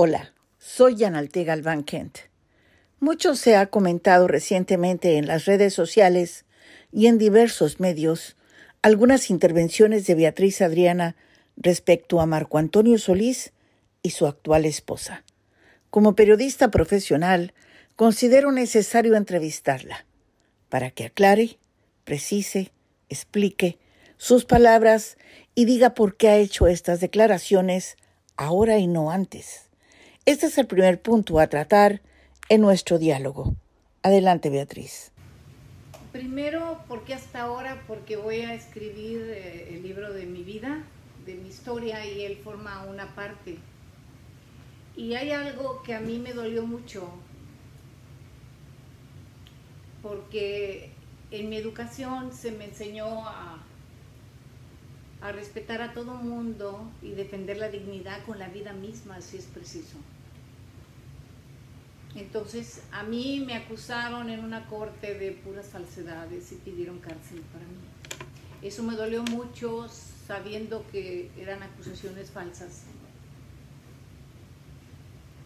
Hola, soy Yanalte Galván Kent. Mucho se ha comentado recientemente en las redes sociales y en diversos medios algunas intervenciones de Beatriz Adriana respecto a Marco Antonio Solís y su actual esposa. Como periodista profesional, considero necesario entrevistarla para que aclare, precise, explique sus palabras y diga por qué ha hecho estas declaraciones ahora y no antes. Este es el primer punto a tratar en nuestro diálogo. Adelante, Beatriz. Primero, porque hasta ahora? Porque voy a escribir eh, el libro de mi vida, de mi historia, y él forma una parte. Y hay algo que a mí me dolió mucho, porque en mi educación se me enseñó a, a respetar a todo mundo y defender la dignidad con la vida misma, si es preciso. Entonces, a mí me acusaron en una corte de puras falsedades y pidieron cárcel para mí. Eso me dolió mucho sabiendo que eran acusaciones falsas.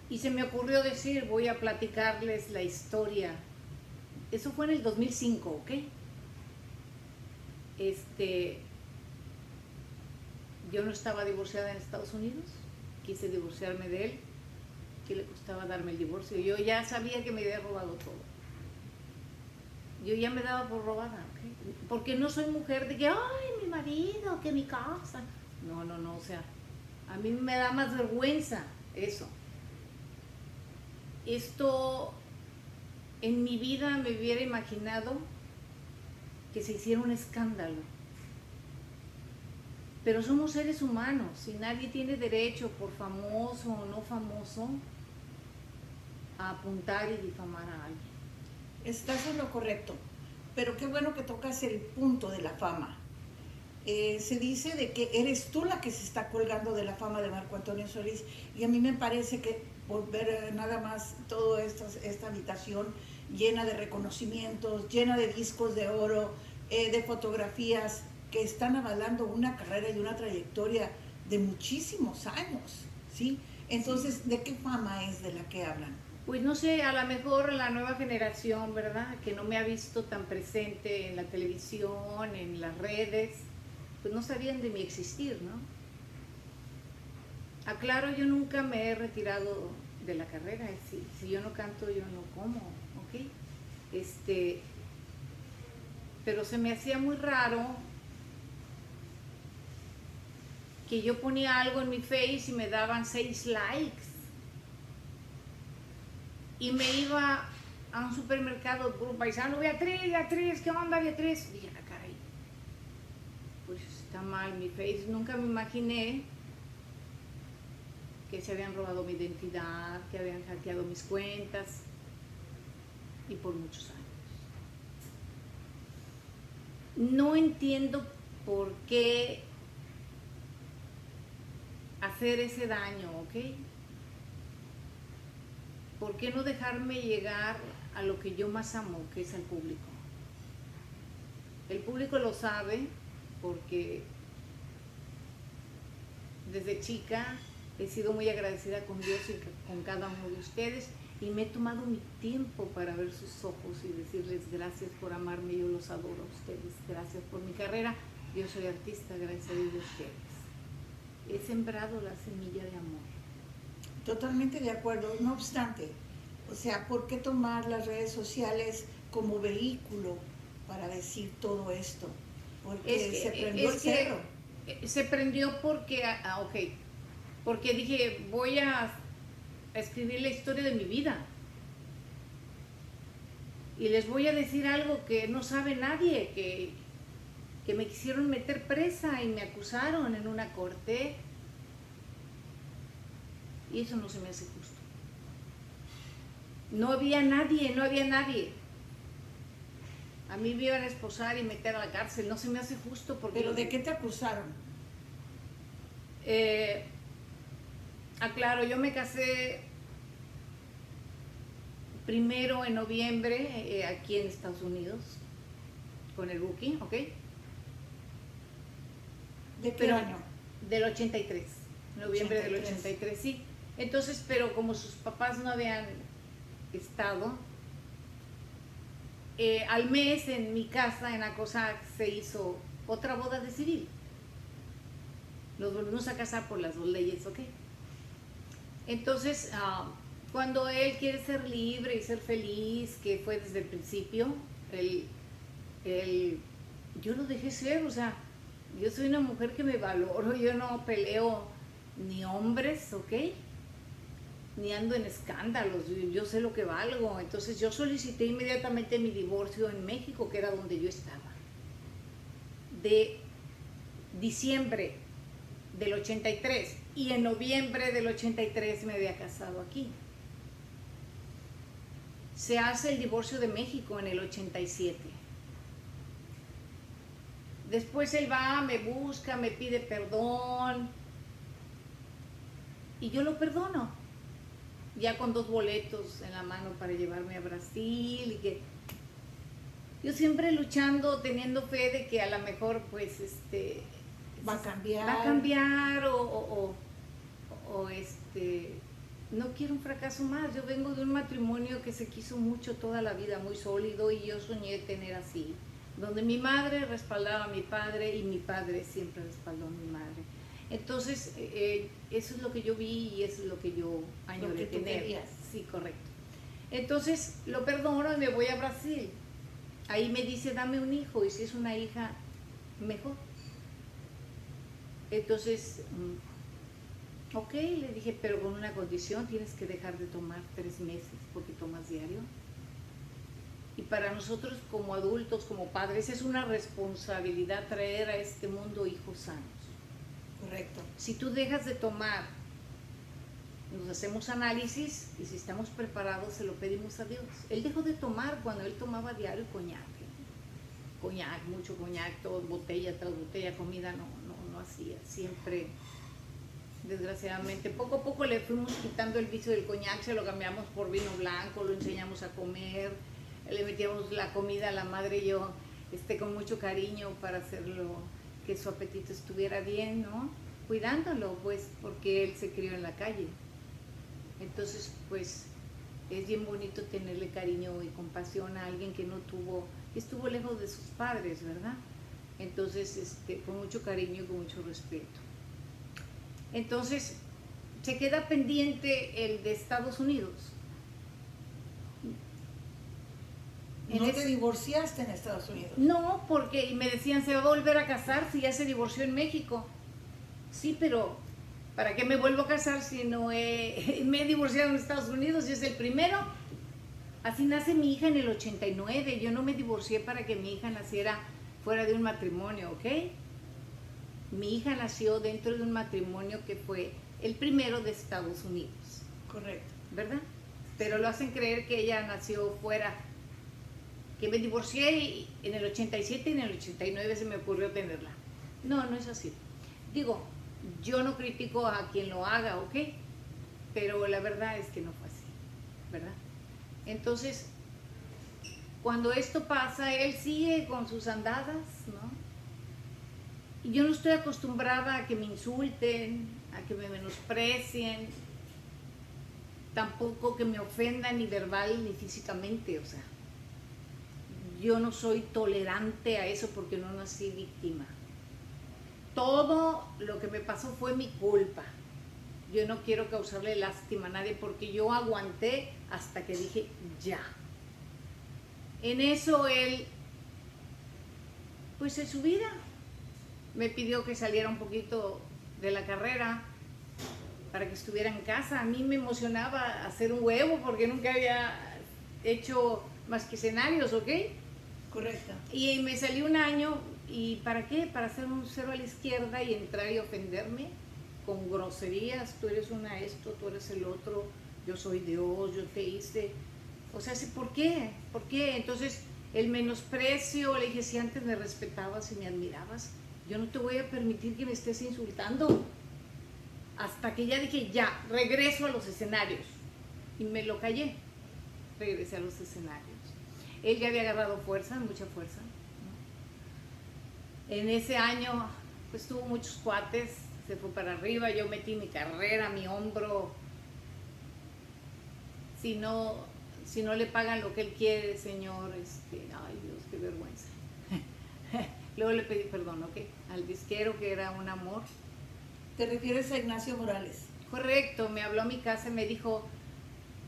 Y se me ocurrió decir, voy a platicarles la historia. Eso fue en el 2005, ¿ok? Este, yo no estaba divorciada en Estados Unidos, quise divorciarme de él le costaba darme el divorcio. Yo ya sabía que me había robado todo. Yo ya me daba por robada, porque no soy mujer de que, ay, mi marido, que mi casa. No, no, no, o sea, a mí me da más vergüenza eso. Esto en mi vida me hubiera imaginado que se hiciera un escándalo. Pero somos seres humanos y nadie tiene derecho, por famoso o no famoso, apuntar y difamar a alguien. Estás en lo correcto, pero qué bueno que tocas el punto de la fama. Eh, se dice de que eres tú la que se está colgando de la fama de Marco Antonio Solís y a mí me parece que por ver eh, nada más toda esta, esta habitación llena de reconocimientos, llena de discos de oro, eh, de fotografías que están avalando una carrera y una trayectoria de muchísimos años, ¿sí? Entonces, ¿de qué fama es de la que hablan? Pues no sé, a lo mejor la nueva generación, ¿verdad? Que no me ha visto tan presente en la televisión, en las redes, pues no sabían de mi existir, ¿no? Aclaro, yo nunca me he retirado de la carrera, si, yo no canto, yo no como, ¿ok? Este, pero se me hacía muy raro que yo ponía algo en mi face y me daban seis likes y me iba a un supermercado por un paisano, Beatriz, Beatriz, ¿qué onda Beatriz? Y la caray, pues está mal mi face, nunca me imaginé que se habían robado mi identidad, que habían hackeado mis cuentas y por muchos años. No entiendo por qué hacer ese daño, ¿ok? ¿Por qué no dejarme llegar a lo que yo más amo, que es el público? El público lo sabe porque desde chica he sido muy agradecida con Dios y con cada uno de ustedes y me he tomado mi tiempo para ver sus ojos y decirles gracias por amarme, yo los adoro a ustedes, gracias por mi carrera, yo soy artista, gracias a Dios de ustedes. He sembrado la semilla de amor. Totalmente de acuerdo. No obstante, o sea, ¿por qué tomar las redes sociales como vehículo para decir todo esto? Porque se prendió el cerro. Eh, se prendió porque, ah, ah, ok, porque dije, voy a escribir la historia de mi vida. Y les voy a decir algo que no sabe nadie, que, que me quisieron meter presa y me acusaron en una corte y eso no se me hace justo. No había nadie, no había nadie. A mí me iban a esposar y meter a la cárcel, no se me hace justo porque... ¿Pero de qué te acusaron? Eh, aclaro, yo me casé primero en noviembre eh, aquí en Estados Unidos con el Buki, ¿ok? ¿De qué año? Del 83, noviembre del 83, sí. Entonces, pero como sus papás no habían estado, eh, al mes en mi casa, en Acosac, se hizo otra boda de civil. Nos volvimos a casar por las dos leyes, ¿ok? Entonces, ah, cuando él quiere ser libre y ser feliz, que fue desde el principio, él, él, yo lo dejé ser, o sea, yo soy una mujer que me valoro, yo no peleo ni hombres, ¿ok? Ni ando en escándalos, yo, sé lo que valgo. Entonces yo solicité inmediatamente mi divorcio en México, que era donde yo estaba. De diciembre del 83 y en noviembre del 83 me había casado aquí. Se hace el divorcio de México en el 87. Después él va, me busca, me pide perdón y yo lo perdono. Ya con dos boletos en la mano para llevarme a Brasil y que yo siempre luchando, teniendo fe de que a lo mejor pues este Va a cambiar. va a cambiar o, o- o- o, este no quiero un fracaso más. Yo vengo de un matrimonio que se quiso mucho toda la vida, muy sólido y yo soñé tener así, donde mi madre respaldaba a mi padre y mi padre siempre respaldó a mi madre. Entonces, eh, eso es lo que yo vi y eso es lo que yo añoré que tener. querías. Sí, correcto. Entonces, lo perdono y me voy a Brasil. Ahí me dice, dame un hijo y si es una hija, mejor. Entonces, mm, ok, le dije, pero con una condición, tienes que dejar de tomar tres meses porque tomas diario. Y para nosotros como adultos, como padres, es una responsabilidad traer a este mundo hijos sanos. Correcto. Si tú dejas de tomar, nos hacemos análisis y si estamos preparados se lo pedimos a Dios. Él dejó de tomar cuando él tomaba diario coñac. Coñac, mucho coñac, todo, botella tras botella, comida no, no, no hacía. Siempre, desgraciadamente, poco a poco le fuimos quitando el vicio del coñac, se lo cambiamos por vino blanco, lo enseñamos a comer, le metíamos la comida a la madre y yo este, con mucho cariño para hacerlo que su apetito estuviera bien, ¿no? Cuidándolo, pues, porque él se crió en la calle. Entonces, pues, es bien bonito tenerle cariño y compasión a alguien que no tuvo, que estuvo lejos de sus padres, ¿verdad? Entonces, este, con mucho cariño y con mucho respeto. Entonces, se queda pendiente el de Estados Unidos. En No te divorciaste en Estados Unidos. no, porque me decían, se va a volver a casar si ya se divorció en México. Sí, pero ¿para qué me vuelvo a casar si no he, me he divorciado en Estados Unidos y es el primero? Así nace mi hija en el 89. Yo no me divorcié para que mi hija naciera fuera de un matrimonio, ¿ok? Mi hija nació dentro de un matrimonio que fue el primero de Estados Unidos. Correcto. ¿verdad? Pero lo hacen creer que ella nació fuera, que me divorcié y en el 87 y en el 89 se me ocurrió tenerla. No, no es así. Digo, yo no critico a quien lo haga, ¿ok? Pero la verdad es que no fue así, ¿verdad? Entonces, cuando esto pasa, él sigue con sus andadas, ¿no? Y yo no estoy acostumbrada a que me insulten, a que me menosprecien, tampoco que me ofendan ni verbal ni físicamente, o sea, yo no soy tolerante a eso porque no nací víctima. Todo lo que me pasó fue mi culpa. Yo no quiero causarle lástima a nadie porque yo aguanté hasta que dije ya. En eso él, pues en su vida, me pidió que saliera un poquito de la carrera para que estuviera en casa. A mí me emocionaba hacer un huevo porque nunca había hecho más que escenarios, ¿ok? Correcto. Y me salió un año, ¿y para qué? Para hacer un cero a la izquierda y entrar y ofenderme con groserías, tú eres una esto, tú eres el otro, yo soy Dios, yo te hice. O sea, ¿por qué? ¿Por qué? Entonces, el menosprecio, le dije, si antes me respetabas y me admirabas, yo no te voy a permitir que me estés insultando. Hasta que ya dije, ya, regreso a los escenarios. Y me lo callé. Regresé a los escenarios. Él ya había agarrado fuerza, mucha fuerza. En ese año, pues tuvo muchos cuates, se fue para arriba, yo metí mi carrera, mi hombro si no, si no le pagan lo que él quiere, señor, este, ay Dios, qué vergüenza. Luego le pedí perdón, ¿ok? Al disquero que era un amor. ¿Te refieres a Ignacio Morales? Correcto, me habló a mi casa y me dijo,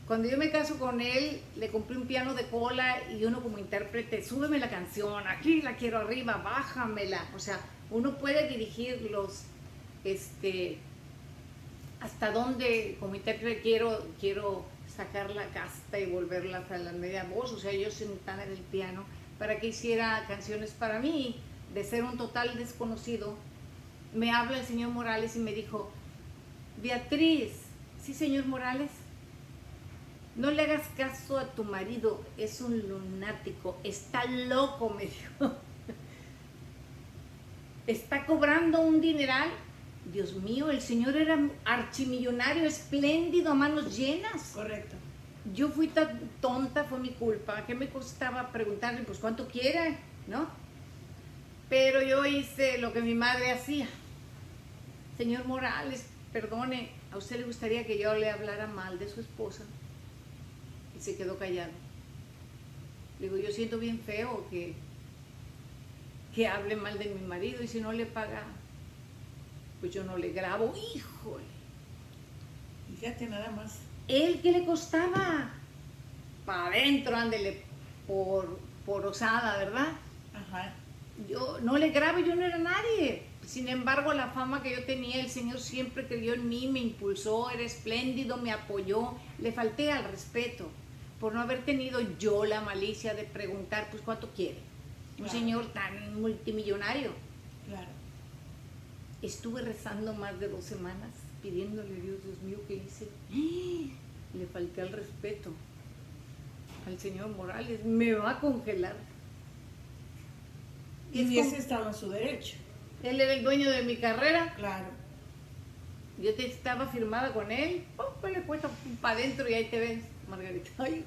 cuando yo me caso con él, le compré un piano de cola y uno como intérprete, súbeme la canción, aquí la quiero arriba, bájamela. O sea, uno puede dirigir los, este, hasta dónde como intérprete quiero, quiero sacar la casta y volverla hasta la media voz. O sea, yo sentada en el piano para que hiciera canciones para mí, de ser un total desconocido. Me habla el señor Morales y me dijo, Beatriz, sí, señor Morales, no le hagas caso a tu marido, es un lunático, está loco, me dijo. Está cobrando un dineral. Dios mío, el señor era archimillonario, espléndido, a manos llenas. Correcto. Yo fui tan tonta, fue mi culpa. ¿Qué me costaba preguntarle, pues cuánto quiere, no? Pero yo hice lo que mi madre hacía. Señor Morales, perdone, ¿a usted le gustaría que yo le hablara mal de su esposa? Y se quedó callado. Le digo, yo siento bien feo que, que hable mal de mi marido y si no le paga, pues yo no le grabo. Híjole. Fíjate nada más. ¿Él qué le costaba? Para adentro, ándele, por, por osada, ¿verdad? Ajá. Yo no le grabo, yo no era nadie. Sin embargo, la fama que yo tenía, el Señor siempre creyó en mí, me impulsó, era espléndido, me apoyó. Le falté al respeto por no haber tenido yo la malicia de preguntar, pues, ¿cuánto quiere? Un señor tan multimillonario. Claro. Estuve rezando más de dos semanas pidiéndole a Dios, Dios mío, ¿qué hice? Le falté al respeto al señor Morales, me va a congelar. Y Es hubiese como- estado en su derecho. Él era el dueño de mi carrera, Claro. yo te- estaba firmada con él, ¡pum! pues le cuesta para adentro y ahí te ves, Margarita. Ay.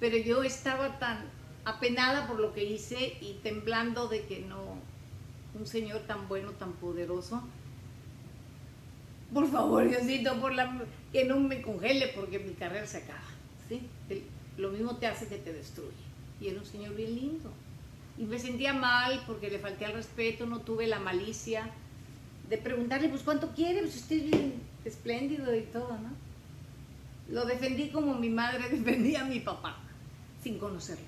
Pero yo estaba tan apenada por lo que hice y temblando de que no, un señor tan bueno, tan poderoso. Por favor, Diosito, por la, que no me congele porque mi carrera se acaba. ¿sí? Lo mismo te hace que te destruye. Y era un señor bien lindo. Y me sentía mal porque le falté al respeto, no tuve la malicia de preguntarle, pues, ¿cuánto quiere? Pues usted es bien espléndido y todo, ¿no? Lo defendí como mi madre defendía a mi papá, sin conocerlo.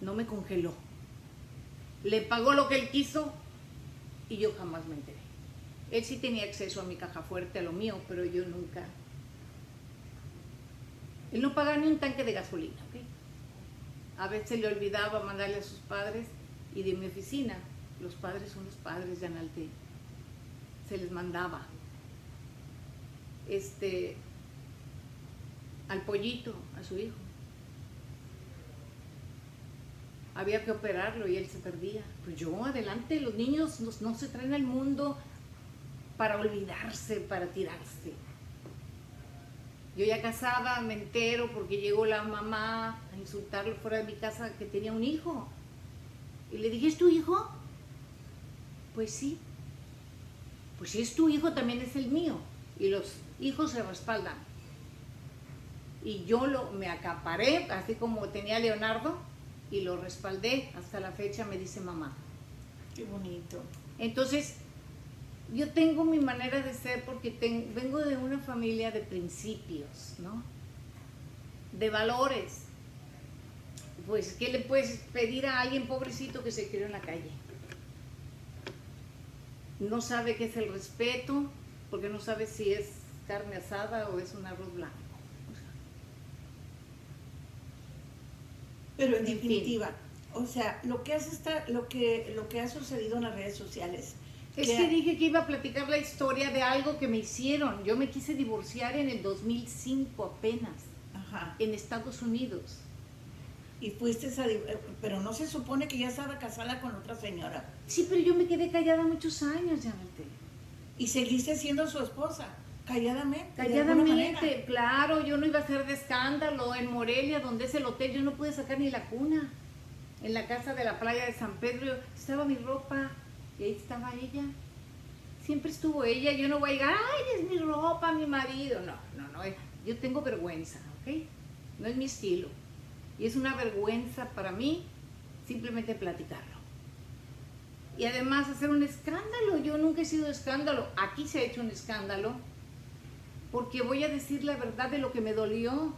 No me congeló. Le pagó lo que él quiso y yo jamás me enteré. Él sí tenía acceso a mi caja fuerte, a lo mío, pero yo nunca. Él no pagaba ni un tanque de gasolina, ¿ok? A veces le olvidaba mandarle a sus padres y de mi oficina, los padres son los padres de Analte, se les mandaba. Este, al pollito, a su hijo. Había que operarlo y él se perdía. Pues yo, adelante, los niños no, se traen al mundo para olvidarse, para tirarse. Yo ya casada me entero porque llegó la mamá a insultarlo fuera de mi casa que tenía un hijo. Y le dije, ¿es tu hijo? Pues sí. Pues si es tu hijo, también es el mío. Y los hijos se respaldan. Y yo lo, me acaparé, así como tenía Leonardo, y lo respaldé. Hasta la fecha me dice mamá. Qué bonito. Entonces, yo tengo mi manera de ser porque vengo de una familia de principios, ¿no? De valores. Pues, ¿qué le puedes pedir a alguien pobrecito que se crió en la calle? No sabe qué es el respeto, porque no sabe si es carne asada o es un arroz blanco. Pero en En fin. definitiva, o sea, lo que has esta- lo que lo que ha sucedido en las redes sociales. Es que- que dije que iba a platicar la historia de algo que me hicieron. Yo me quise divorciar en el 2005 apenas, Ajá. en Estados Unidos. Y fuiste a eh, pero no se supone que ya estaba casada con otra señora Sí, pero yo me quedé callada muchos años, Yanete. y seguiste siendo su esposa calladamente. claro, yo no iba a hacer de escándalo en Morelia, donde es el hotel, yo no pude sacar ni la cuna. En la casa de la playa de San Pedro estaba mi ropa y ahí estaba ella. Siempre estuvo ella, yo no voy a llegar, ay, es mi ropa, mi marido. No, no, no. Yo tengo vergüenza, ¿ok? No es mi estilo. Y es una vergüenza para mí simplemente platicarlo. Y además hacer un escándalo. Yo nunca he sido escándalo. Aquí se ha hecho un escándalo porque voy a decir la verdad de lo que me dolió.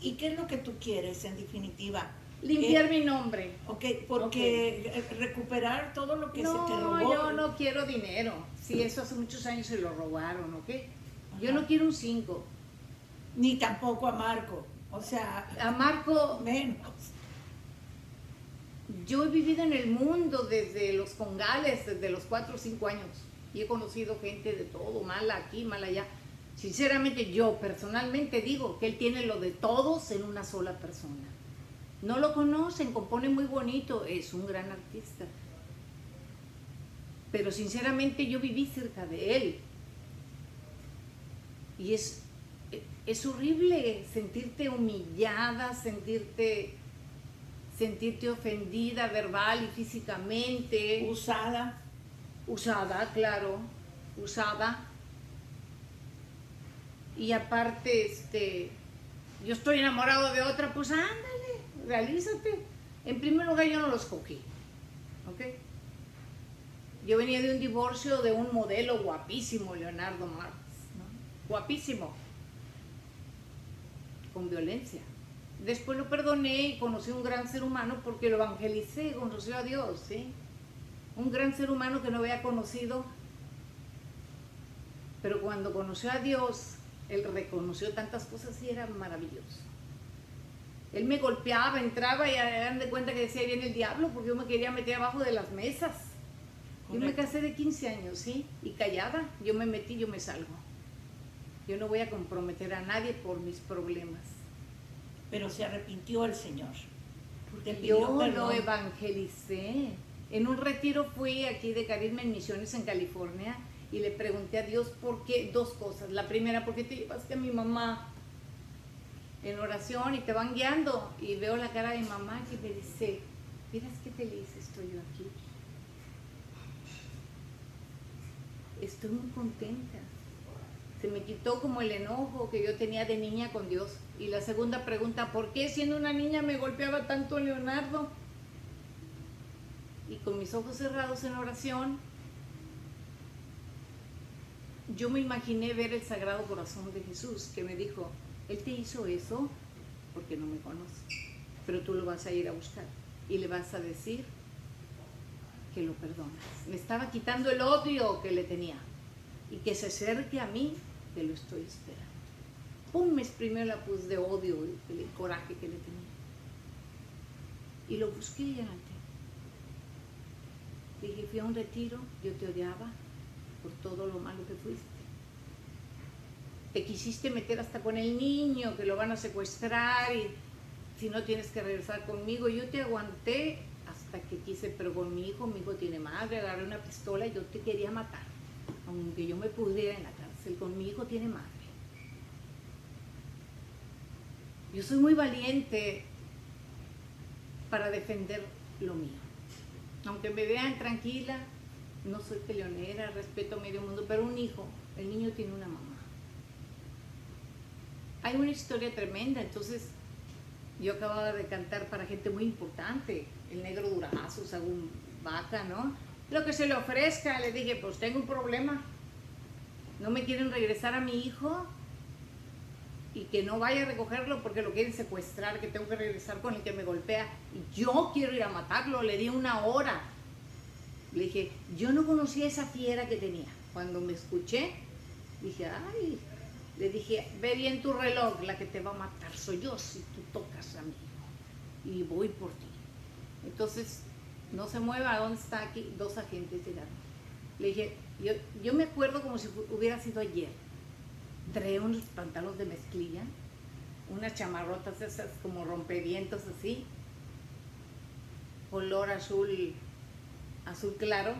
¿Y qué es lo que tú quieres en definitiva? Limpiar mi nombre. Ok, porque recuperar todo lo que se te robó. No, yo no quiero dinero. Si eso hace muchos años se lo robaron, ¿ok? Yo no quiero un 5. Ni tampoco a Marco. O sea, a Marco menos. Yo he vivido en el mundo desde los congales, desde los 4 o 5 años. Y he conocido gente de todo, mala aquí, mala allá. Sinceramente, yo personalmente digo que él tiene lo de todos en una sola persona. No lo conocen, compone muy bonito, es un gran artista. Pero sinceramente yo viví cerca de él. Y es, es horrible sentirte humillada, sentirte, sentirte ofendida verbal y físicamente. Usada. Usada, claro, usada. Y aparte, este, yo estoy enamorado de otra, pues ándale realízate. En primer lugar, yo no los escogí. ¿Ok? Yo venía de un divorcio de un modelo guapísimo, Leonardo Marx. Guapísimo. Con violencia. Después lo perdoné y conocí un gran ser humano porque lo evangelicé, conoció a Dios, ¿sí? Un gran ser humano que no había conocido. Pero cuando conoció a Dios, él reconoció tantas cosas y era maravilloso. Él me golpeaba, entraba y hagan de cuenta que decía, viene el diablo, porque yo me quería meter abajo de las mesas. Yo me casé de 15 años, ¿sí? Y callada, yo me metí, yo me salgo. Yo no voy a comprometer a nadie por mis problemas. Pero se arrepintió el Señor. Porque yo lo evangelicé. En un retiro fui aquí de Carisma en Misiones en California y le pregunté a Dios por qué, dos cosas. La primera, ¿por qué te llevaste a mi mamá? en oración y te van guiando y veo la cara de mi mamá que me dice, miras qué feliz estoy yo aquí. Estoy muy contenta. Se me quitó como el enojo que yo tenía de niña con Dios. Y la segunda pregunta, ¿por qué siendo una niña me golpeaba tanto Leonardo? Y con mis ojos cerrados en oración, yo me imaginé ver el Sagrado Corazón de Jesús que me dijo, él te hizo eso porque no me conoce, pero tú lo vas a ir a buscar y le vas a decir que lo perdonas. Me estaba quitando el odio que le tenía y que se acerque a mí, que lo estoy esperando. Pum, me exprimió la pus de odio, el, el coraje que le tenía. Y lo busqué y ya Dije, fui a un retiro, yo te odiaba por todo lo malo que fuiste te quisiste meter hasta con el niño, que lo van a secuestrar y si no tienes que regresar conmigo. Yo te aguanté hasta que quise, pero con mi hijo, mi hijo tiene madre, agarré una pistola y yo te quería matar. Aunque yo me pudriera en la cárcel, con mi hijo tiene madre. Yo soy muy valiente para defender lo mío. Aunque me vean tranquila, no soy peleonera, respeto a medio mundo, pero un hijo, el niño tiene una mamá hay una historia tremenda, entonces yo acababa de cantar para gente muy importante, el negro Durazo, Sagún Vaca, ¿no? Lo que se le ofrezca, le dije, pues tengo un problema, no me quieren regresar a mi hijo y que no vaya a recogerlo porque lo quieren secuestrar, que tengo que regresar con el que me golpea. Y yo quiero ir a matarlo, le di una hora. Le dije, yo no conocía esa fiera que tenía. Cuando me escuché, dije, ay, le dije, ve bien tu reloj, la que te va a matar soy yo si tú tocas a mí. Y voy por ti. Entonces, no se mueva, ¿dónde está aquí? Dos agentes llegaron. Le dije, yo, yo me acuerdo como si hubiera sido ayer. Trae unos pantalones de mezclilla, unas chamarrotas esas como rompevientos así, color azul, azul claro.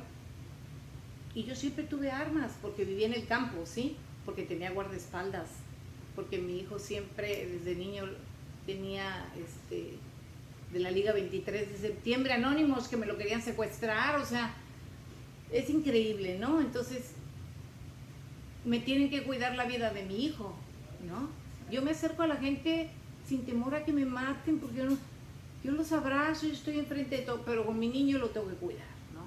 Y yo siempre tuve armas porque vivía en el campo, ¿sí? porque tenía guardaespaldas, porque mi hijo siempre desde niño tenía este, de la Liga 23 de septiembre anónimos que me lo querían secuestrar, o sea, es increíble, ¿no? Entonces, me tienen que cuidar la vida de mi hijo, ¿no? Yo me acerco a la gente sin temor a que me maten, porque yo, no, yo los abrazo y estoy enfrente de todo, pero con mi niño lo tengo que cuidar, ¿no?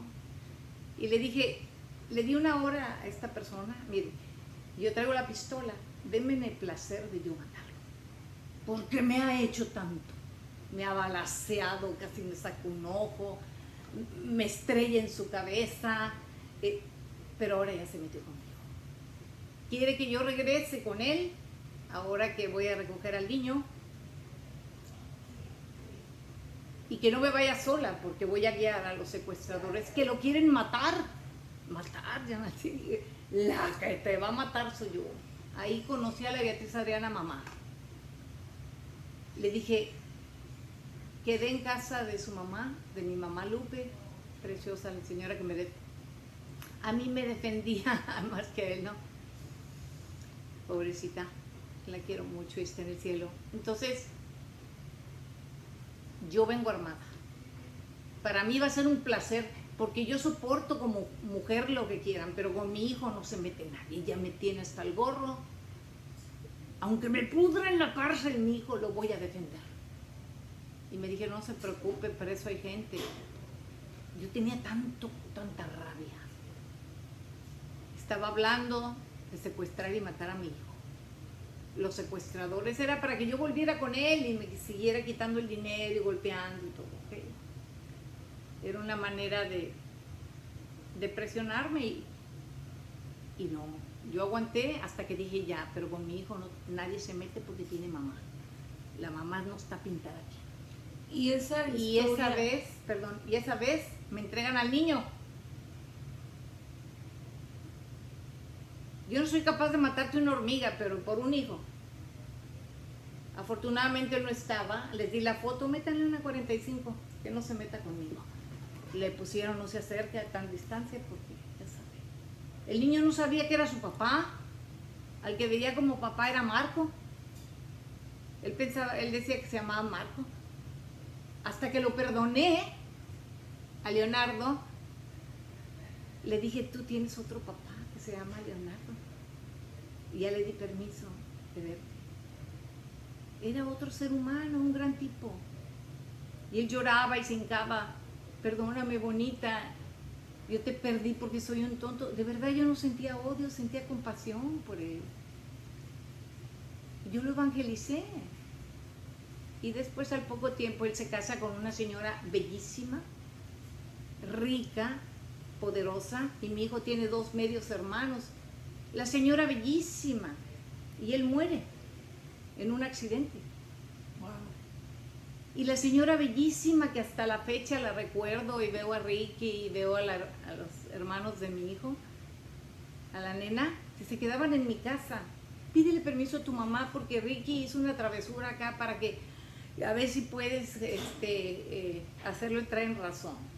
Y le dije, le di una hora a esta persona, mire, yo traigo la pistola, denme el placer de yo matarlo, porque me ha hecho tanto, me ha balaseado, casi me saca un ojo, me estrella en su cabeza, eh, pero ahora ya se metió conmigo. Quiere que yo regrese con él, ahora que voy a recoger al niño, y que no me vaya sola, porque voy a guiar a los secuestradores que lo quieren matar. Matar, ya así. La que te va a matar soy yo. Ahí conocí a la Beatriz Adriana mamá. Le dije, quedé en casa de su mamá, de mi mamá Lupe, preciosa, señora que me... De... A mí me defendía más que él, ¿no? Pobrecita, la quiero mucho y está en el cielo. Entonces, yo vengo armada. Para mí va a ser un placer, porque yo soporto como mujer lo que quieran, pero con mi hijo no se mete nadie, ya me tiene hasta el gorro. Aunque me pudra en la cárcel, mi hijo lo voy a defender. Y me dije, no se preocupe, para eso hay gente. Yo tenía tanto, tanta rabia. Estaba hablando de secuestrar y matar a mi hijo los secuestradores era para que yo volviera con él y me siguiera quitando el dinero y golpeando y todo. Era una manera de, de presionarme y, y, no. Yo aguanté hasta que dije ya, pero con mi hijo no, nadie se mete porque tiene mamá. La mamá no está pintada aquí. Y esa, y esa vez, perdón, y esa vez me entregan al niño. Yo no soy capaz de matarte una hormiga, pero por un hijo. Afortunadamente no estaba, les di la foto, métanle una 45, que no se meta conmigo. Le pusieron no se acerque a tan distancia porque ya sabe. El niño no sabía que era su papá, al que veía como papá era Marco. Él pensaba, él decía que se llamaba Marco. Hasta que lo perdoné a Leonardo, le dije, tú tienes otro papá se llama Leonardo. Y ya le di permiso de verte era otro ser humano, un gran tipo. Y él lloraba y se hincaba, perdóname bonita, yo te perdí porque soy un tonto. De verdad yo no sentía odio, sentía compasión por él. Yo lo evangelicé. Y después al poco tiempo él se casa con una señora bellísima, rica, poderosa, y mi hijo tiene dos medios hermanos. La señora bellísima, y él muere en un accidente. Y la señora bellísima que hasta la fecha la recuerdo y veo a Ricky y veo a, los hermanos de mi hijo, a la nena, que se quedaban en mi casa. Pídele permiso a tu mamá porque Ricky hizo una travesura acá para que a ver si puedes este, eh, hacerlo entrar en razón.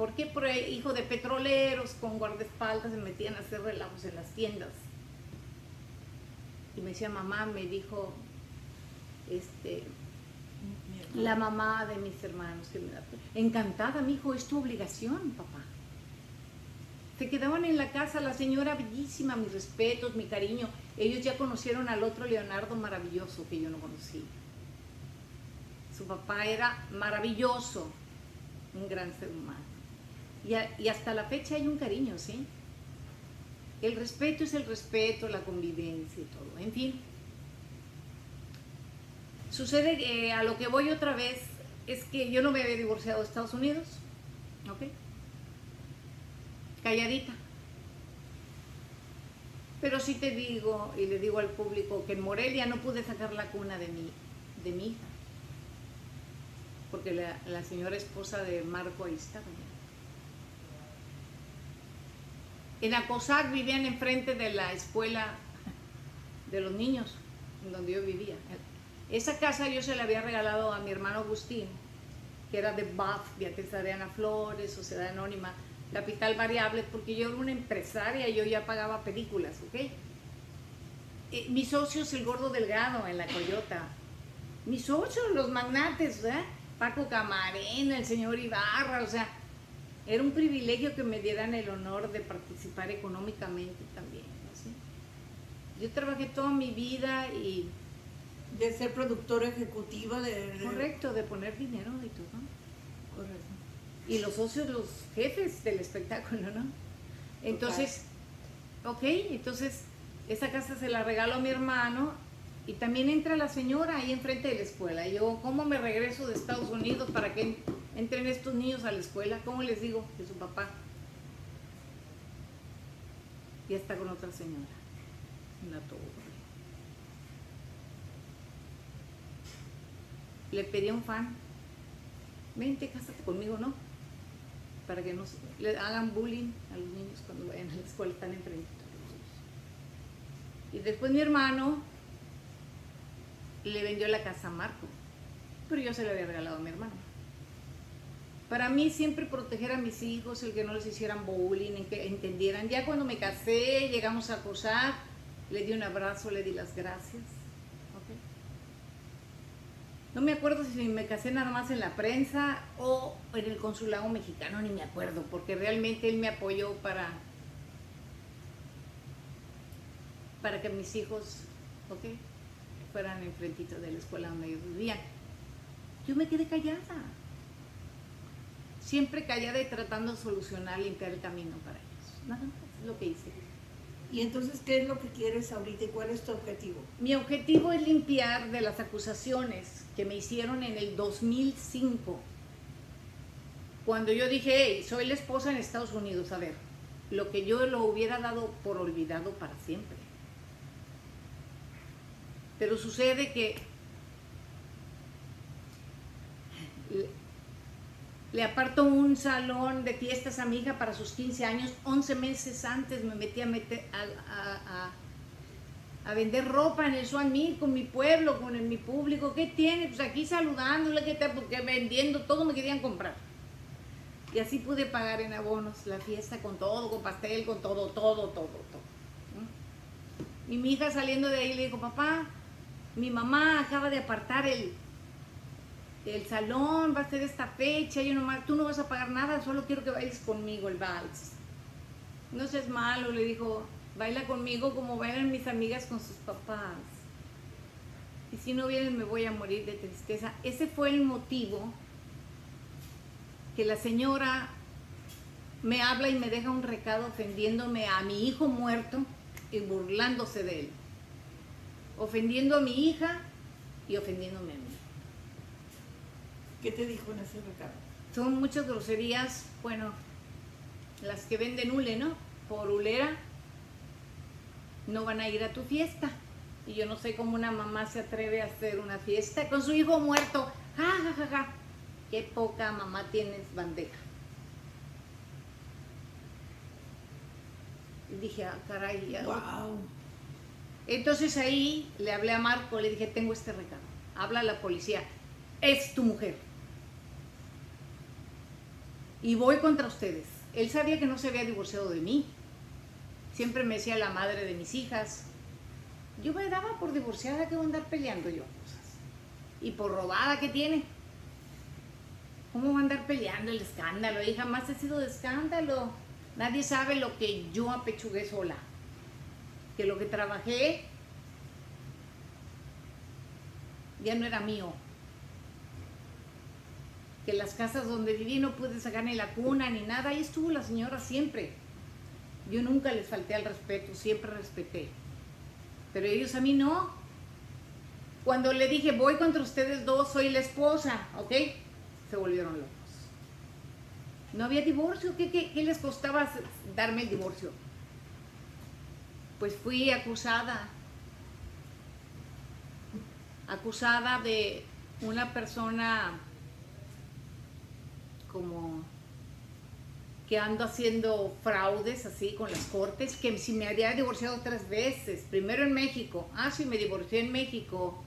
¿Por qué? Por hijo de petroleros con guardaespaldas se metían a hacer relajos en las tiendas. Y me decía, mamá, me dijo, este, la mamá de mis hermanos. Que me da, encantada, mi hijo, es tu obligación, papá. Se quedaban en la casa la señora bellísima, mis respetos, mi cariño. Ellos ya conocieron al otro Leonardo maravilloso que yo no conocí. Su papá era maravilloso, un gran ser humano. Y, hasta la fecha hay un cariño, ¿sí? El respeto es el respeto, la convivencia y todo. En fin, Sucede que a lo que voy otra vez es que yo no me había divorciado de Estados Unidos, ¿ok? Calladita. Pero sí te digo, y le digo al público, que en Morelia no pude sacar la cuna de mi, de mi hija. Porque la, señora esposa de Marco ahí estaba. En Acosac vivían enfrente de la escuela de los niños, en donde yo vivía. Esa casa yo se la había regalado a mi hermano Agustín, que era de BAF, Beatriz Adriana Flores, Sociedad Anónima, Capital Variable, porque yo era una empresaria, yo ya pagaba películas, ¿ok? Eh, mis socios, el gordo delgado en la Coyota, mis socios, los magnates, ¿eh? Paco Camarena, el señor Ibarra, o sea, era un privilegio que me dieran el honor de participar económicamente también, Yo trabajé toda mi vida y... De ser productora ejecutiva de... Correcto, de poner dinero y todo. Correcto. Y los socios, los jefes del espectáculo, ¿no? Entonces, ok, entonces esa casa se la regaló a mi hermano y también entra la señora ahí enfrente de la escuela. Yo, ¿cómo me regreso de Estados Unidos para que entren estos niños a la escuela? ¿Cómo les digo de su papá? Ya está con otra señora la torre. Le pedí a un fan, vente, cásate conmigo, ¿no? Para que no le hagan bullying a los niños cuando vayan a la escuela, están enfrente. Y después mi hermano le vendió la casa a Marco, pero yo se la había regalado a mi hermano. Para mí siempre proteger a mis hijos, el que no les hicieran bullying, en que entendieran. Ya cuando me casé, llegamos a acosar, le di un abrazo, le di las gracias. No me acuerdo si me casé nada más en la prensa o en el consulado mexicano, ni me acuerdo, porque realmente él me apoyó para, para que mis hijos ¿ok? fueran enfrentito de la escuela donde ellos vivían. Yo me quedé callada, siempre callada y tratando de solucionar, limpiar el camino para ellos. Nada más es lo que hice. Y entonces, ¿qué es lo que quieres ahorita y cuál es tu objetivo? Mi objetivo es limpiar de las acusaciones que me hicieron en el 2005. Cuando yo dije, hey, soy la esposa en Estados Unidos, a ver, lo que yo lo hubiera dado por olvidado para siempre. Pero sucede que le aparto un salón de fiestas a mi hija para sus 15 años. 11 meses antes me metí a, meter, a, vender ropa en el Swan Mill con mi pueblo, con mi público. ¿Qué tiene? Pues aquí saludándole, ¿qué tal? Porque vendiendo, todo me querían comprar. Y así pude pagar en abonos la fiesta con todo, con pastel, con todo, todo, todo, todo. Y mi hija saliendo de ahí le dijo, papá, mi mamá acaba de apartar el, el salón, va a ser esta fecha, yo nomás, tú no vas a pagar nada, solo quiero que bailes conmigo el vals. No seas malo, le dijo, baila conmigo como bailan mis amigas con sus papás. Y si no vienen me voy a morir de tristeza. Ese fue el motivo que la señora me habla y me deja un recado ofendiéndome a mi hijo muerto y burlándose de él. Ofendiendo a mi hija y ofendiéndome a mí. ¿Qué te dijo en ese recado? Son muchas groserías, bueno, las que venden hule, ¿no? Por hulera, no van a ir a tu fiesta. Y yo no sé cómo una mamá se atreve a hacer una fiesta con su hijo muerto. Ja, ja, ja, ja. Qué poca mamá tienes bandeja. Y dije, ah, caray, ya. ¡Wow! Entonces ahí le hablé a Marco, le dije, tengo este recado. Habla a la policía, es tu mujer. Y voy contra ustedes. Él sabía que no se había divorciado de mí. Siempre me decía la madre de mis hijas. Yo me daba por divorciada que voy a andar peleando yo cosas. Y por robada que tiene. ¿Cómo va a andar peleando el escándalo? Y jamás he sido de escándalo. Nadie sabe lo que yo apechugué sola que lo que trabajé ya no era mío. Que las casas donde viví no pude sacar ni la cuna ni nada. Ahí estuvo la señora siempre. Yo nunca les falté al respeto, siempre respeté. Pero ellos a mí no. Cuando le dije, voy contra ustedes dos, soy la esposa, ¿ok? Se volvieron locos. No había divorcio. ¿Qué, qué, qué les costaba darme el divorcio? pues fui acusada, acusada de una persona como que ando haciendo fraudes así con las cortes, que si me había divorciado tres veces, primero en México, ah, sí, me divorcié en México,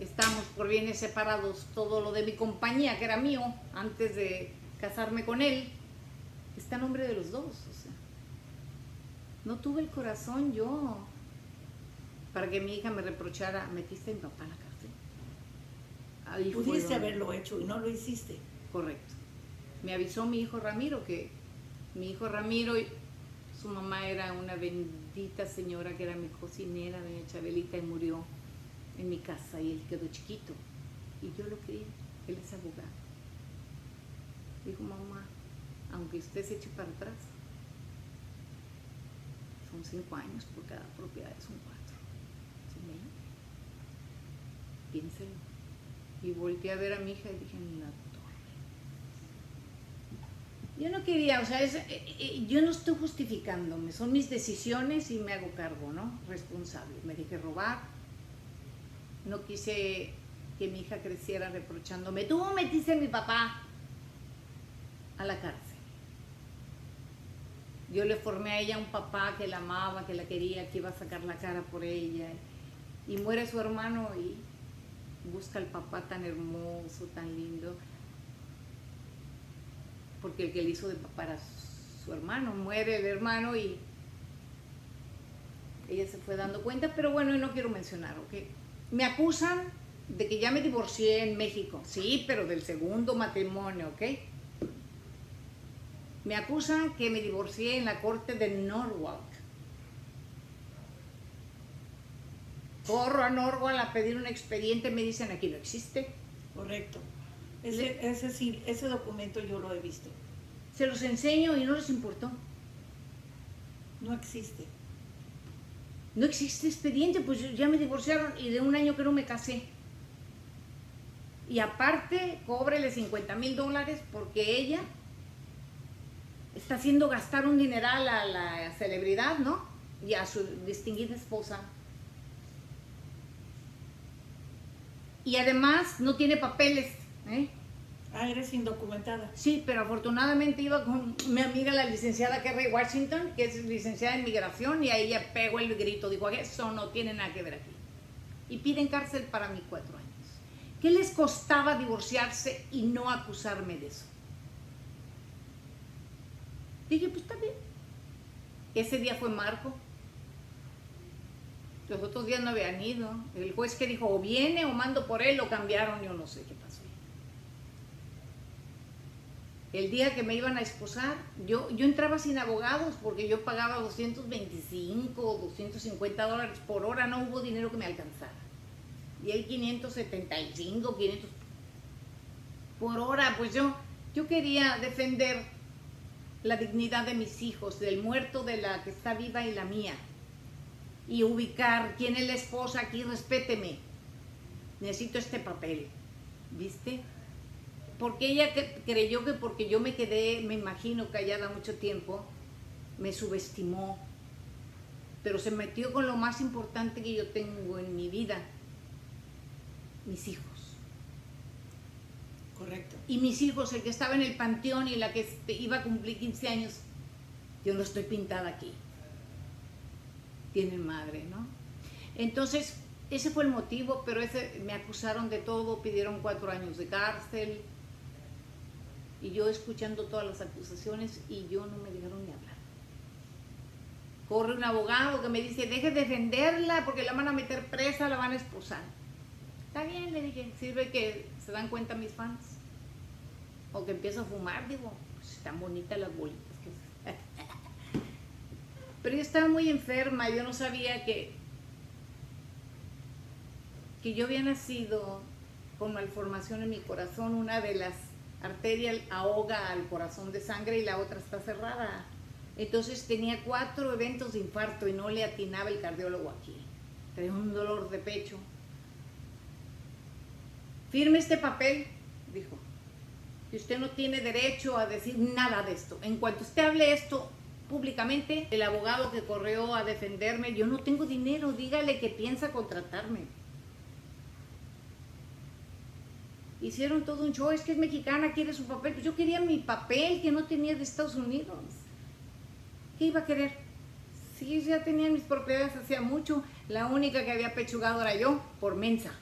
estamos por bienes separados, todo lo de mi compañía, que era mío, antes de casarme con él, está a nombre de los dos, o sea. No tuve el corazón yo para que mi hija me reprochara, metiste a mi papá a la cárcel. Ahí Pudiste haberlo hecho y no lo hiciste. Correcto. Me avisó mi hijo Ramiro que mi hijo Ramiro, su mamá era una bendita señora que era mi cocinera, doña Chabelita, y murió en mi casa y él quedó chiquito. Y yo lo crié, él es abogado. Dijo, mamá, aunque usted se eche para atrás, son cinco años por cada propiedad, son cuatro, son. Piénselo. Y volteé a ver a mi hija y dije, torre. Yo no quería, o sea, eh, eh, yo no estoy justificándome, son mis decisiones y me hago cargo, ¿no? Responsable. Me dejé robar, no quise que mi hija creciera reprochándome, tú metiste a mi papá a la cárcel. Yo le formé a ella un papá que la amaba, que la quería, que iba a sacar la cara por ella. Y muere su hermano y busca al papá tan hermoso, tan lindo. Porque el que le hizo de papá era su hermano. Muere el hermano y ella se fue dando cuenta. Pero bueno, no quiero mencionar, ¿ok? Me acusan de que ya me divorcié en México. Sí, pero del segundo matrimonio, ¿ok? Me acusan que me divorcié en la corte de Norwalk. Corro a Norwalk a pedir un expediente, me dicen aquí no existe. Correcto. Ese, ese, sí, ese documento yo lo he visto. Se los enseño y no les importó. No existe. No existe expediente, pues ya me divorciaron y de un año que no me casé. Y aparte, cóbrele 50 mil dólares porque ella está haciendo gastar un dineral a la celebridad, ¿no? Y a su distinguida esposa. Y además no tiene papeles, ¿eh? Ah, eres indocumentada. Sí, pero afortunadamente iba con mi amiga la licenciada Kerry Washington, que es licenciada en migración, y a ella pegó el grito, dijo, eso no tiene nada que ver aquí. Y piden cárcel para mí cuatro años. ¿Qué les costaba divorciarse y no acusarme de eso? Dije, pues está bien. Ese día fue Marco. Los otros días no habían ido. El juez que dijo, o viene o mando por él, lo cambiaron, yo no sé qué pasó. El día que me iban a esposar, yo, yo entraba sin abogados porque yo pagaba 225 o 250 dólares por hora, no hubo dinero que me alcanzara. Y hay 575, 500 por hora, pues yo, yo quería defender la dignidad de mis hijos, del muerto, de la que está viva y la mía. Y ubicar quién es la esposa aquí, respéteme. Necesito este papel. ¿Viste? Porque ella creyó que porque yo me quedé, me imagino, callada mucho tiempo, me subestimó. Pero se metió con lo más importante que yo tengo en mi vida, mis hijos. Correcto. Y mis hijos, el que estaba en el panteón y la que iba a cumplir 15 años, yo no estoy pintada aquí. Tienen madre, ¿no? Entonces, ese fue el motivo, pero ese, me acusaron de todo, pidieron cuatro años de cárcel. Y yo escuchando todas las acusaciones y yo no me dejaron ni hablar. Corre un abogado que me dice, deje de defenderla porque la van a meter presa, la van a esposar. Está bien, le dije, sirve que se dan cuenta mis fans. O que empiezo a fumar, digo, pues están bonitas las bolitas. Pero yo estaba muy enferma, yo no sabía que, que yo había nacido con malformación en mi corazón. Una de las arterias ahoga al corazón de sangre y la otra está cerrada. Entonces tenía cuatro eventos de infarto y no le atinaba el cardiólogo aquí. Tenía un dolor de pecho firme este papel, dijo, y usted no tiene derecho a decir nada de esto. En cuanto usted hable esto públicamente, el abogado que corrió a defenderme, yo no tengo dinero, dígale que piensa contratarme. Hicieron todo un show, es que es mexicana, quiere su papel. Yo quería mi papel que no tenía de Estados Unidos. ¿Qué iba a querer? Sí, ya tenía mis propiedades hacía mucho. La única que había pechugado era yo, por mensa.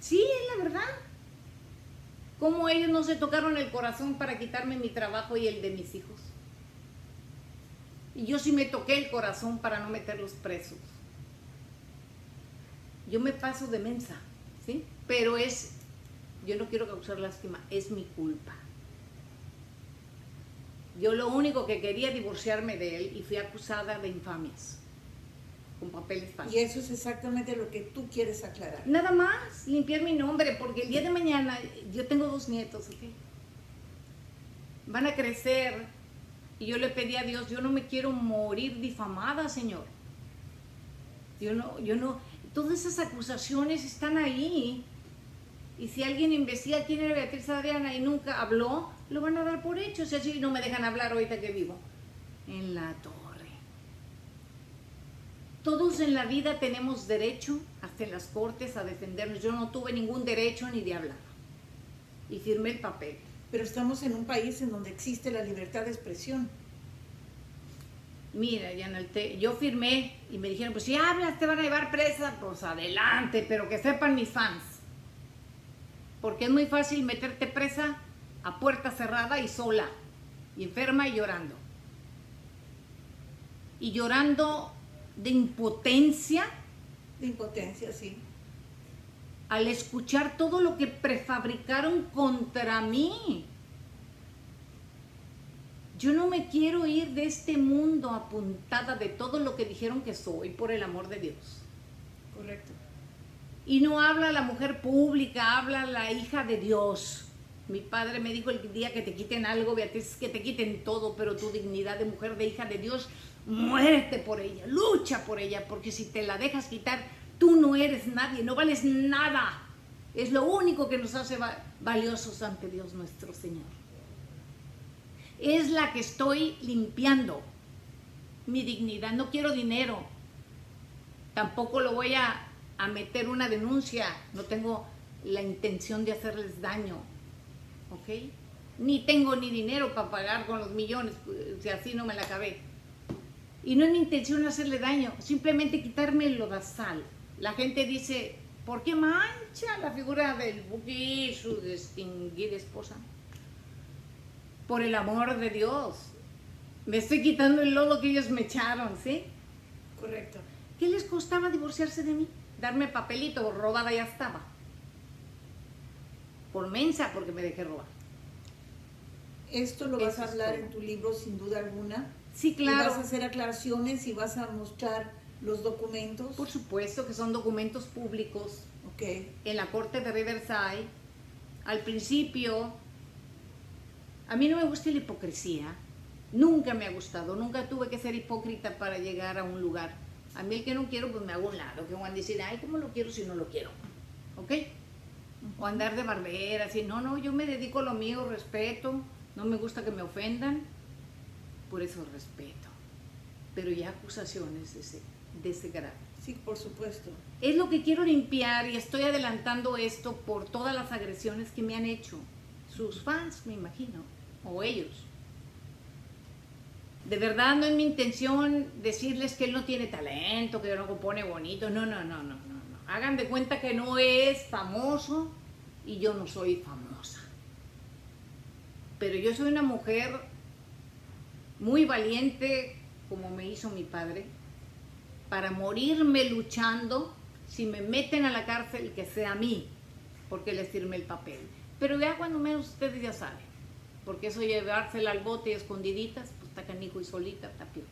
Sí, es la verdad. ¿Cómo ellos no se tocaron el corazón para quitarme mi trabajo y el de mis hijos? Y yo sí me toqué el corazón para no meterlos presos. Yo me paso de mensa, ¿sí? Pero es, yo no quiero causar lástima, es mi culpa. Yo lo único que quería divorciarme de él y fui acusada de infamias, con papeles falsos. Y eso es exactamente lo que tú quieres aclarar. Nada más, limpiar mi nombre, porque el día de mañana yo tengo dos nietos, ¿ok? Van a crecer y yo le pedí a Dios, yo no me quiero morir difamada, Señor. Yo no, yo no, todas esas acusaciones están ahí. Y si alguien investiga quién era Beatriz Adriana y nunca habló, lo van a dar por hecho. O sea, no me dejan hablar ahorita que vivo. En la torre. Todos en la vida tenemos derecho, hasta en las cortes, a defendernos. Yo no tuve ningún derecho ni de hablar. Y firmé el papel. Pero estamos en un país en donde existe la libertad de expresión. Mira, Yanalte, yo firmé y me dijeron, pues si hablas te van a llevar presa, pues adelante, pero que sepan mis fans. Porque es muy fácil meterte presa a puerta cerrada y sola, y enferma y llorando. Y llorando de impotencia. De impotencia, sí. Al escuchar todo lo que prefabricaron contra mí. Yo no me quiero ir de este mundo apuntada de todo lo que dijeron que soy, por el amor de Dios. Correcto. Y no habla la mujer pública, habla la hija de Dios. Mi padre me dijo el día que te quiten algo, Beatriz, que te quiten todo, pero tu dignidad de mujer, de hija de Dios, muérete por ella, lucha por ella, porque si te la dejas quitar, tú no eres nadie, no vales nada. Es lo único que nos hace valiosos ante Dios nuestro Señor. Es la que estoy limpiando, mi dignidad. No quiero dinero. Tampoco lo voy a, a meter una denuncia. No tengo la intención de hacerles daño. ¿ok? Ni tengo ni dinero para pagar con los millones, si así no me la acabé. Y no es mi intención hacerle daño, simplemente quitarme el lodazal. La gente dice, ¿por qué mancha la figura del buque su distinguida esposa? Por el amor de Dios. Me estoy quitando el lodo que ellos me echaron, ¿sí? Correcto. ¿Qué les costaba divorciarse de mí? Darme papelito, robada ya estaba por mensa porque me dejé robar. Esto lo vas a hablar en tu libro sin duda alguna. Sí, claro. Y vas a hacer aclaraciones y vas a mostrar los documentos. Por supuesto que son documentos públicos. Ok. En la corte de Riverside, al principio, a mí no me gusta la hipocresía. Nunca me ha gustado, nunca tuve que ser hipócrita para llegar a un lugar. A mí el que no quiero, pues me hago un lado, que van a decir, ay, ¿cómo lo quiero si no lo quiero? ¿Ok? o andar de barbera, así, no, no, yo me dedico a lo mío, respeto, no me gusta que me ofendan, por eso respeto. Pero ya acusaciones de ese, de ese grado. Sí, por supuesto. Es lo que quiero limpiar y estoy adelantando esto por todas las agresiones que me han hecho. Sus fans, me imagino, o ellos. De verdad no es mi intención decirles que él no tiene talento, que no compone bonito. No, no, no, no, no. Hagan de cuenta que no es famoso y yo no soy famosa. Pero yo soy una mujer muy valiente, como me hizo mi padre, para morirme luchando, si me meten a la cárcel, que sea a mí, porque les firmé el papel. Pero ya cuando menos ustedes ya saben, porque eso llevársela al bote y escondiditas, pues está canijo y solita, está peor.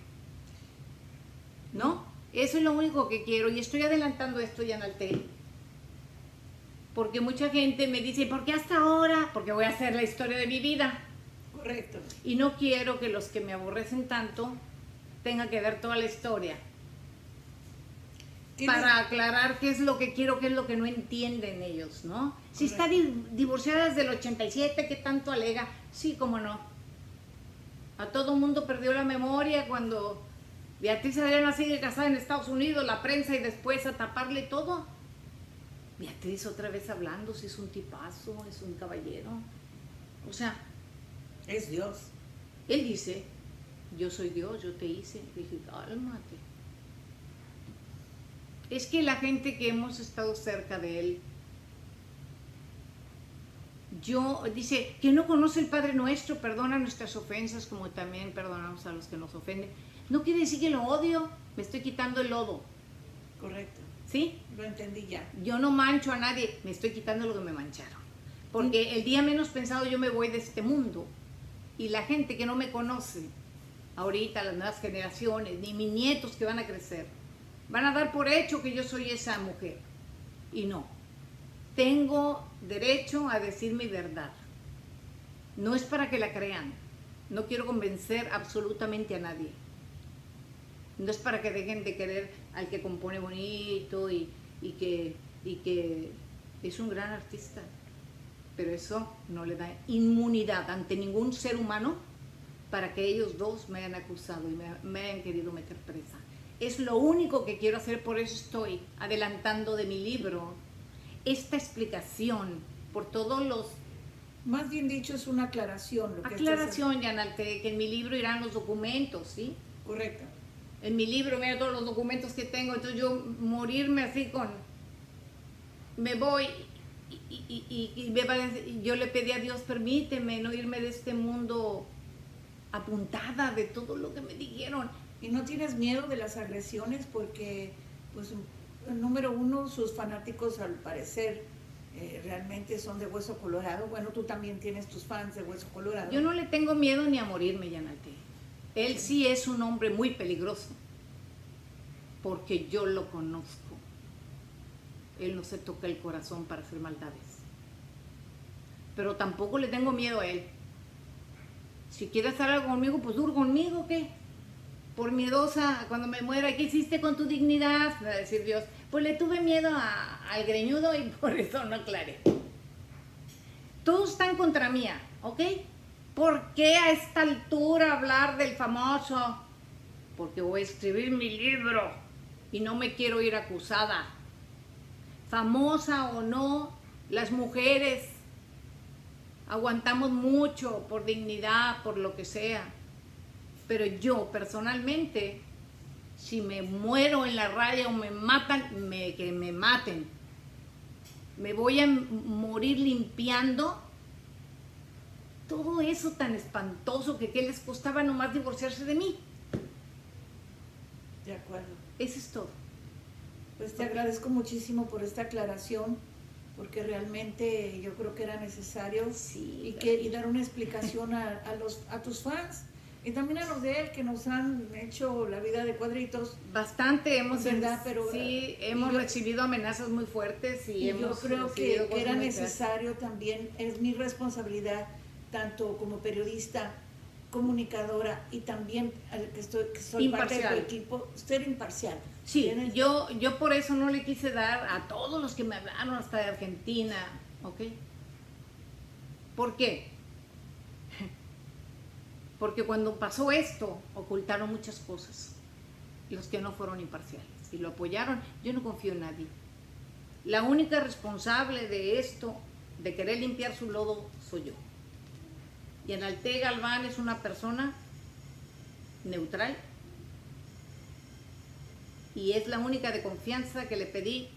¿No? Eso es lo único que quiero y estoy adelantando esto ya en Altel. Porque mucha gente me dice, ¿por qué hasta ahora? Porque voy a hacer la historia de mi vida. Correcto. Y no quiero que los que me aborrecen tanto tengan que ver toda la historia. Para aclarar qué es lo que quiero, qué es lo que no entienden ellos, ¿no? Si está divorciada desde el 87, ¿qué tanto alega? Sí, cómo no. A todo mundo perdió la memoria cuando Beatriz Adriana sigue casada en Estados Unidos, la prensa y después a taparle todo. Beatriz otra vez hablando, si es un tipazo, es un caballero. O sea, es Dios. Él dice, yo soy Dios, yo te hice. Dije, cálmate. Es que la gente que hemos estado cerca de él, yo, dice, que no conoce el Padre Nuestro, perdona nuestras ofensas como también perdonamos a los que nos ofenden. No quiere decir que lo odio, me estoy quitando el lodo. Correcto. ¿Sí? Lo entendí ya. Yo no mancho a nadie, me estoy quitando lo que me mancharon. Porque el día menos pensado yo me voy de este mundo. Y la gente que no me conoce, ahorita las nuevas generaciones, ni mis nietos que van a crecer, van a dar por hecho que yo soy esa mujer. Y no. Tengo derecho a decir mi verdad. No es para que la crean. No quiero convencer absolutamente a nadie. No es para que dejen de querer al que compone bonito y, que, y que es un gran artista. Pero eso no le da inmunidad ante ningún ser humano para que ellos dos me hayan acusado y me, me hayan querido meter presa. Es lo único que quiero hacer, por eso estoy adelantando de mi libro esta explicación por todos los más bien dicho, es una aclaración. Lo que aclaración, Yanalte, que en mi libro irán los documentos, ¿sí? Correcto. En mi libro, mira todos los documentos que tengo, entonces yo morirme así con... Me voy y, y, yo le pedí a Dios, permíteme no irme de este mundo apuntada de todo lo que me dijeron. ¿Y no tienes miedo de las agresiones? Porque, pues, número uno, sus fanáticos al parecer eh, realmente son de hueso colorado. Bueno, tú también tienes tus fans de hueso colorado. Yo no le tengo miedo ni a morirme, Yanate. Él sí es un hombre muy peligroso, porque yo lo conozco. Él no se toca el corazón para hacer maldades. Pero tampoco le tengo miedo a él. Si quiere hacer algo conmigo, pues duro conmigo, ¿qué? Por miedosa, cuando me muera, ¿qué hiciste con tu dignidad? Me va a decir Dios, pues le tuve miedo al greñudo y por eso no aclaré. Todos están contra mía, ¿ok? ¿Por qué a esta altura hablar del famoso? Porque voy a escribir mi libro y no me quiero ir acusada. Famosa o no, las mujeres aguantamos mucho por dignidad, por lo que sea. Pero yo personalmente si me muero en la raya o me matan, me, que me maten. Me voy a morir limpiando todo eso tan espantoso que qué les costaba nomás divorciarse de mí. De acuerdo. Eso es todo. Pues te agradezco muchísimo por esta aclaración, porque realmente yo creo que era necesario sí, y, que, y dar una explicación a, a, los, a tus fans y también a los de él que nos han hecho la vida de cuadritos. Bastante hemos, ¿verdad? Pero, sí, hemos recibido amenazas muy fuertes y, yo creo que, era necesario también, es mi responsabilidad, tanto como periodista, comunicadora y también que, estoy, que soy parte del equipo, ser imparcial. Sí, yo, yo por eso no le quise dar a todos los que me hablaron hasta de Argentina, ¿ok? ¿Por qué? Porque cuando pasó esto, ocultaron muchas cosas. Los que no fueron imparciales y lo apoyaron, yo no confío en nadie. La única responsable de esto, de querer limpiar su lodo, soy yo. Y en Alte Galván es una persona neutral y es la única de confianza que le pedí,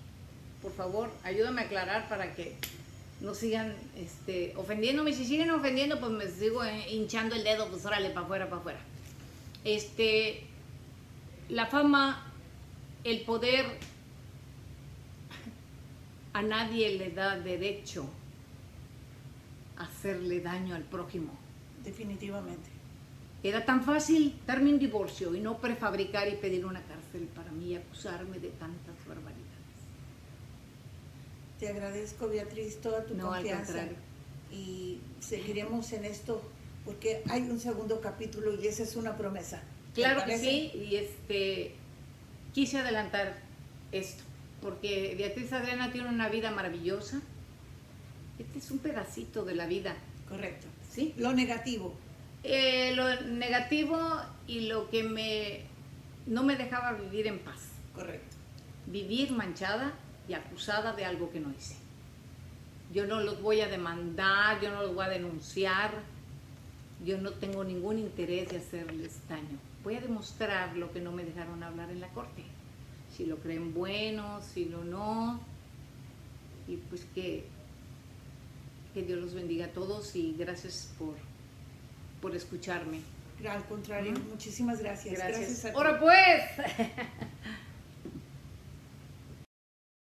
por favor, ayúdame a aclarar para que no sigan este, ofendiéndome. Si siguen ofendiendo, pues me sigo hinchando el dedo, pues órale, para afuera, para afuera. Este, la fama, el poder, a nadie le da derecho a hacerle daño al prójimo. Definitivamente. Era tan fácil darme un divorcio y no prefabricar y pedir una cárcel para mí y acusarme de tantas barbaridades. Te agradezco, Beatriz, toda tu confianza. y seguiremos en esto porque hay un segundo capítulo y esa es una promesa. Claro que sí, y este quise adelantar esto, porque Beatriz Adriana tiene una vida maravillosa. Este es un pedacito de la vida. Correcto. ¿Sí? Lo negativo. Eh, lo negativo y lo que me no me dejaba vivir en paz. Correcto. Vivir manchada y acusada de algo que no hice. Yo no los voy a demandar, yo no los voy a denunciar, yo no tengo ningún interés de hacerles daño. Voy a demostrar lo que no me dejaron hablar en la corte. Si lo creen bueno, si lo no. Y pues que, que Dios los bendiga a todos y gracias por, por escucharme. Al contrario, muchísimas gracias. Gracias. gracias Ahora pues.